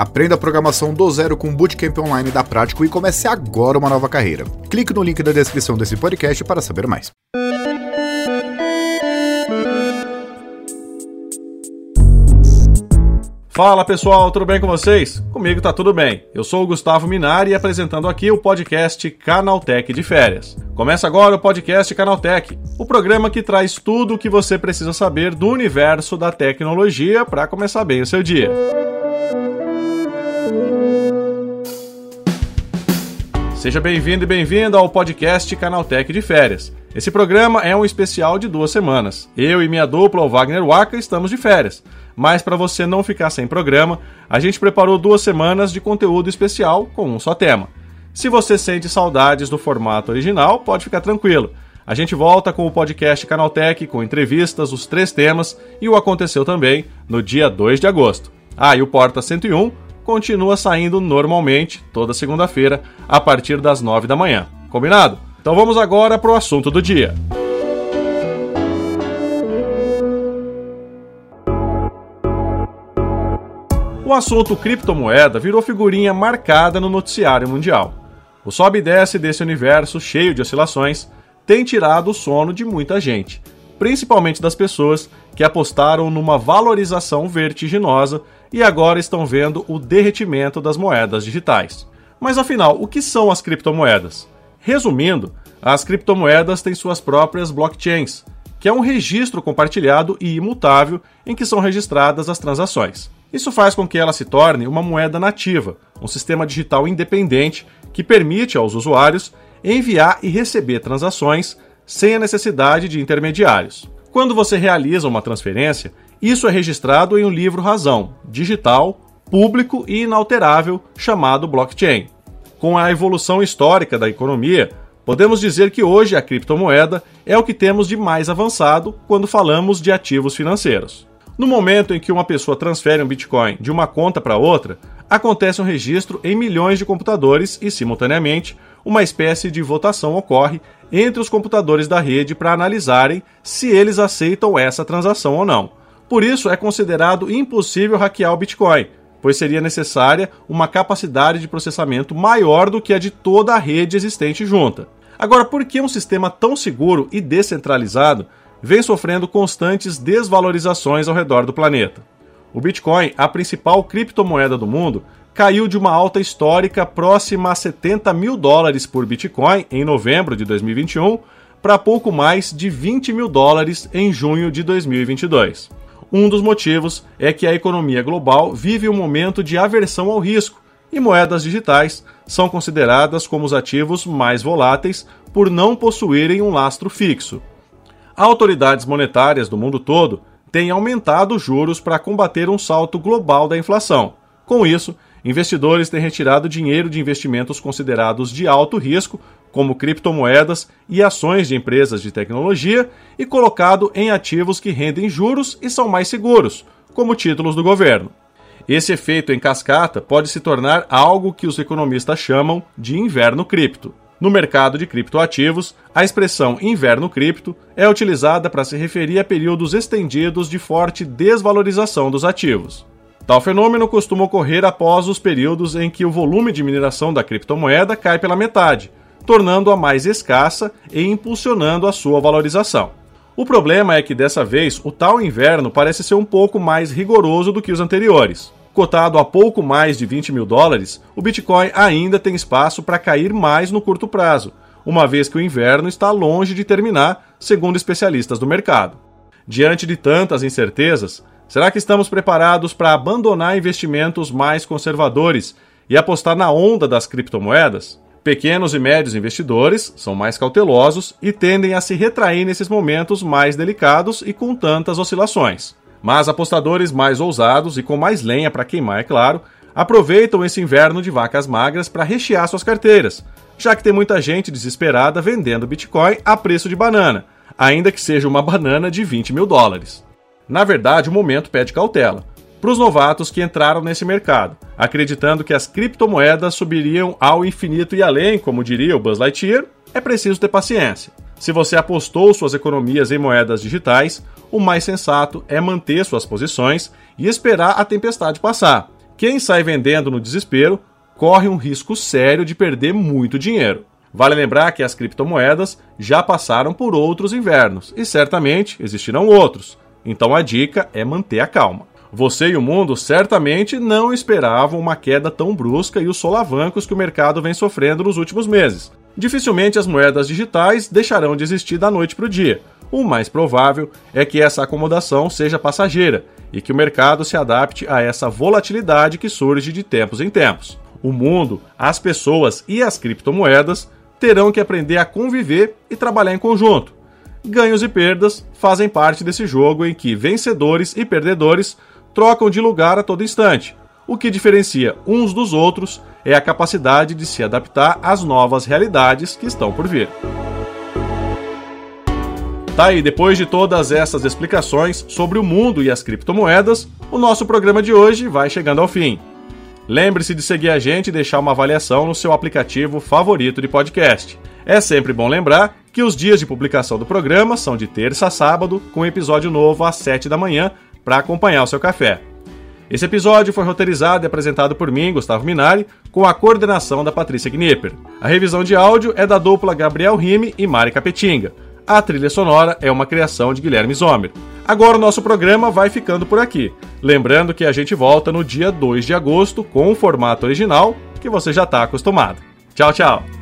Aprenda a programação do zero com o Bootcamp Online da Prático e comece agora uma nova carreira. Clique no link da descrição desse podcast para saber mais. Fala pessoal, tudo bem com vocês? Comigo tá tudo bem. Eu sou o Gustavo Minari e apresentando aqui o podcast Canaltech de Férias. Começa agora o podcast Canaltech, o programa que traz tudo o que você precisa saber do universo da tecnologia para começar bem o seu dia. Seja bem-vindo e bem-vinda ao podcast Canaltech de Férias. Esse programa é um especial de duas semanas. Eu e minha dupla, o Wagner Waka, estamos de férias. Mas para você não ficar sem programa, a gente preparou duas semanas de conteúdo especial com um só tema. Se você sente saudades do formato original, pode ficar tranquilo. A gente volta com o podcast Canaltech com entrevistas, os três temas e o Aconteceu também no dia 2 de agosto. Ah, e o Porta 101 continua saindo normalmente toda segunda-feira a partir das 9 da manhã. Combinado? Então vamos agora para o assunto do dia. O assunto criptomoeda virou figurinha marcada no noticiário mundial. O sobe e desce desse universo cheio de oscilações tem tirado o sono de muita gente, principalmente das pessoas que apostaram numa valorização vertiginosa e agora estão vendo o derretimento das moedas digitais. Mas afinal, o que são as criptomoedas? Resumindo, as criptomoedas têm suas próprias blockchains, que é um registro compartilhado e imutável em que são registradas as transações. Isso faz com que ela se torne uma moeda nativa, um sistema digital independente que permite aos usuários enviar e receber transações sem a necessidade de intermediários. Quando você realiza uma transferência, isso é registrado em um livro razão, digital, público e inalterável chamado blockchain. Com a evolução histórica da economia, podemos dizer que hoje a criptomoeda é o que temos de mais avançado quando falamos de ativos financeiros. No momento em que uma pessoa transfere um Bitcoin de uma conta para outra, acontece um registro em milhões de computadores e, simultaneamente, uma espécie de votação ocorre entre os computadores da rede para analisarem se eles aceitam essa transação ou não. Por isso, é considerado impossível hackear o Bitcoin, pois seria necessária uma capacidade de processamento maior do que a de toda a rede existente junta. Agora, por que um sistema tão seguro e descentralizado vem sofrendo constantes desvalorizações ao redor do planeta? O Bitcoin, a principal criptomoeda do mundo, caiu de uma alta histórica próxima a 70 mil dólares por Bitcoin em novembro de 2021 para pouco mais de 20 mil dólares em junho de 2022. Um dos motivos é que a economia global vive um momento de aversão ao risco e moedas digitais são consideradas como os ativos mais voláteis por não possuírem um lastro fixo. Autoridades monetárias do mundo todo têm aumentado os juros para combater um salto global da inflação. Com isso, investidores têm retirado dinheiro de investimentos considerados de alto risco como criptomoedas e ações de empresas de tecnologia, e colocado em ativos que rendem juros e são mais seguros, como títulos do governo. Esse efeito em cascata pode se tornar algo que os economistas chamam de inverno cripto. No mercado de criptoativos, a expressão inverno cripto é utilizada para se referir a períodos estendidos de forte desvalorização dos ativos. Tal fenômeno costuma ocorrer após os períodos em que o volume de mineração da criptomoeda cai pela metade, tornando-a mais escassa e impulsionando a sua valorização. O problema é que dessa vez o tal inverno parece ser um pouco mais rigoroso do que os anteriores. Cotado a pouco mais de 20 mil dólares, o Bitcoin ainda tem espaço para cair mais no curto prazo, uma vez que o inverno está longe de terminar, segundo especialistas do mercado. Diante de tantas incertezas, será que estamos preparados para abandonar investimentos mais conservadores e apostar na onda das criptomoedas? Pequenos e médios investidores são mais cautelosos e tendem a se retrair nesses momentos mais delicados e com tantas oscilações. Mas apostadores mais ousados e com mais lenha para queimar, é claro, aproveitam esse inverno de vacas magras para rechear suas carteiras, já que tem muita gente desesperada vendendo Bitcoin a preço de banana, ainda que seja uma banana de 20 mil dólares. Na verdade, o momento pede cautela, para os novatos que entraram nesse mercado, acreditando que as criptomoedas subiriam ao infinito e além, como diria o Buzz Lightyear, é preciso ter paciência. Se você apostou suas economias em moedas digitais, o mais sensato é manter suas posições e esperar a tempestade passar, Quem sai vendendo no desespero corre um risco sério de perder muito dinheiro. Vale lembrar que as criptomoedas já passaram por outros invernos e certamente existirão outros. Então a dica é manter a calma. Você e o mundo certamente não esperavam uma queda tão brusca e os solavancos que o mercado vem sofrendo nos últimos meses. Dificilmente as moedas digitais deixarão de existir da noite para o dia. O mais provável é que essa acomodação seja passageira e que o mercado se adapte a essa volatilidade que surge de tempos em tempos. O mundo, as pessoas e as criptomoedas terão que aprender a conviver e trabalhar em conjunto. Ganhos e perdas fazem parte desse jogo em que vencedores e perdedores trocam de lugar a todo instante. O que diferencia uns dos outros é a capacidade de se adaptar às novas realidades que estão por vir. Tá aí, depois de todas essas explicações sobre o mundo e as criptomoedas, o nosso programa de hoje vai chegando ao fim. Lembre-se de seguir a gente e deixar uma avaliação no seu aplicativo favorito de podcast. É sempre bom lembrar que os dias de publicação do programa são de terça a sábado, com episódio novo às 7 da manhã, para acompanhar o seu café. Esse episódio foi roteirizado e apresentado por mim, Gustavo Minari, com a coordenação da Patrícia Knipper. A revisão de áudio é da dupla Gabriel Rime e Mari Capetinga. A trilha sonora é uma criação de Guilherme Zomer. Agora o nosso programa vai ficando por aqui. Lembrando que a gente volta no dia 2 de agosto com o formato original que você já está acostumado. Tchau, tchau!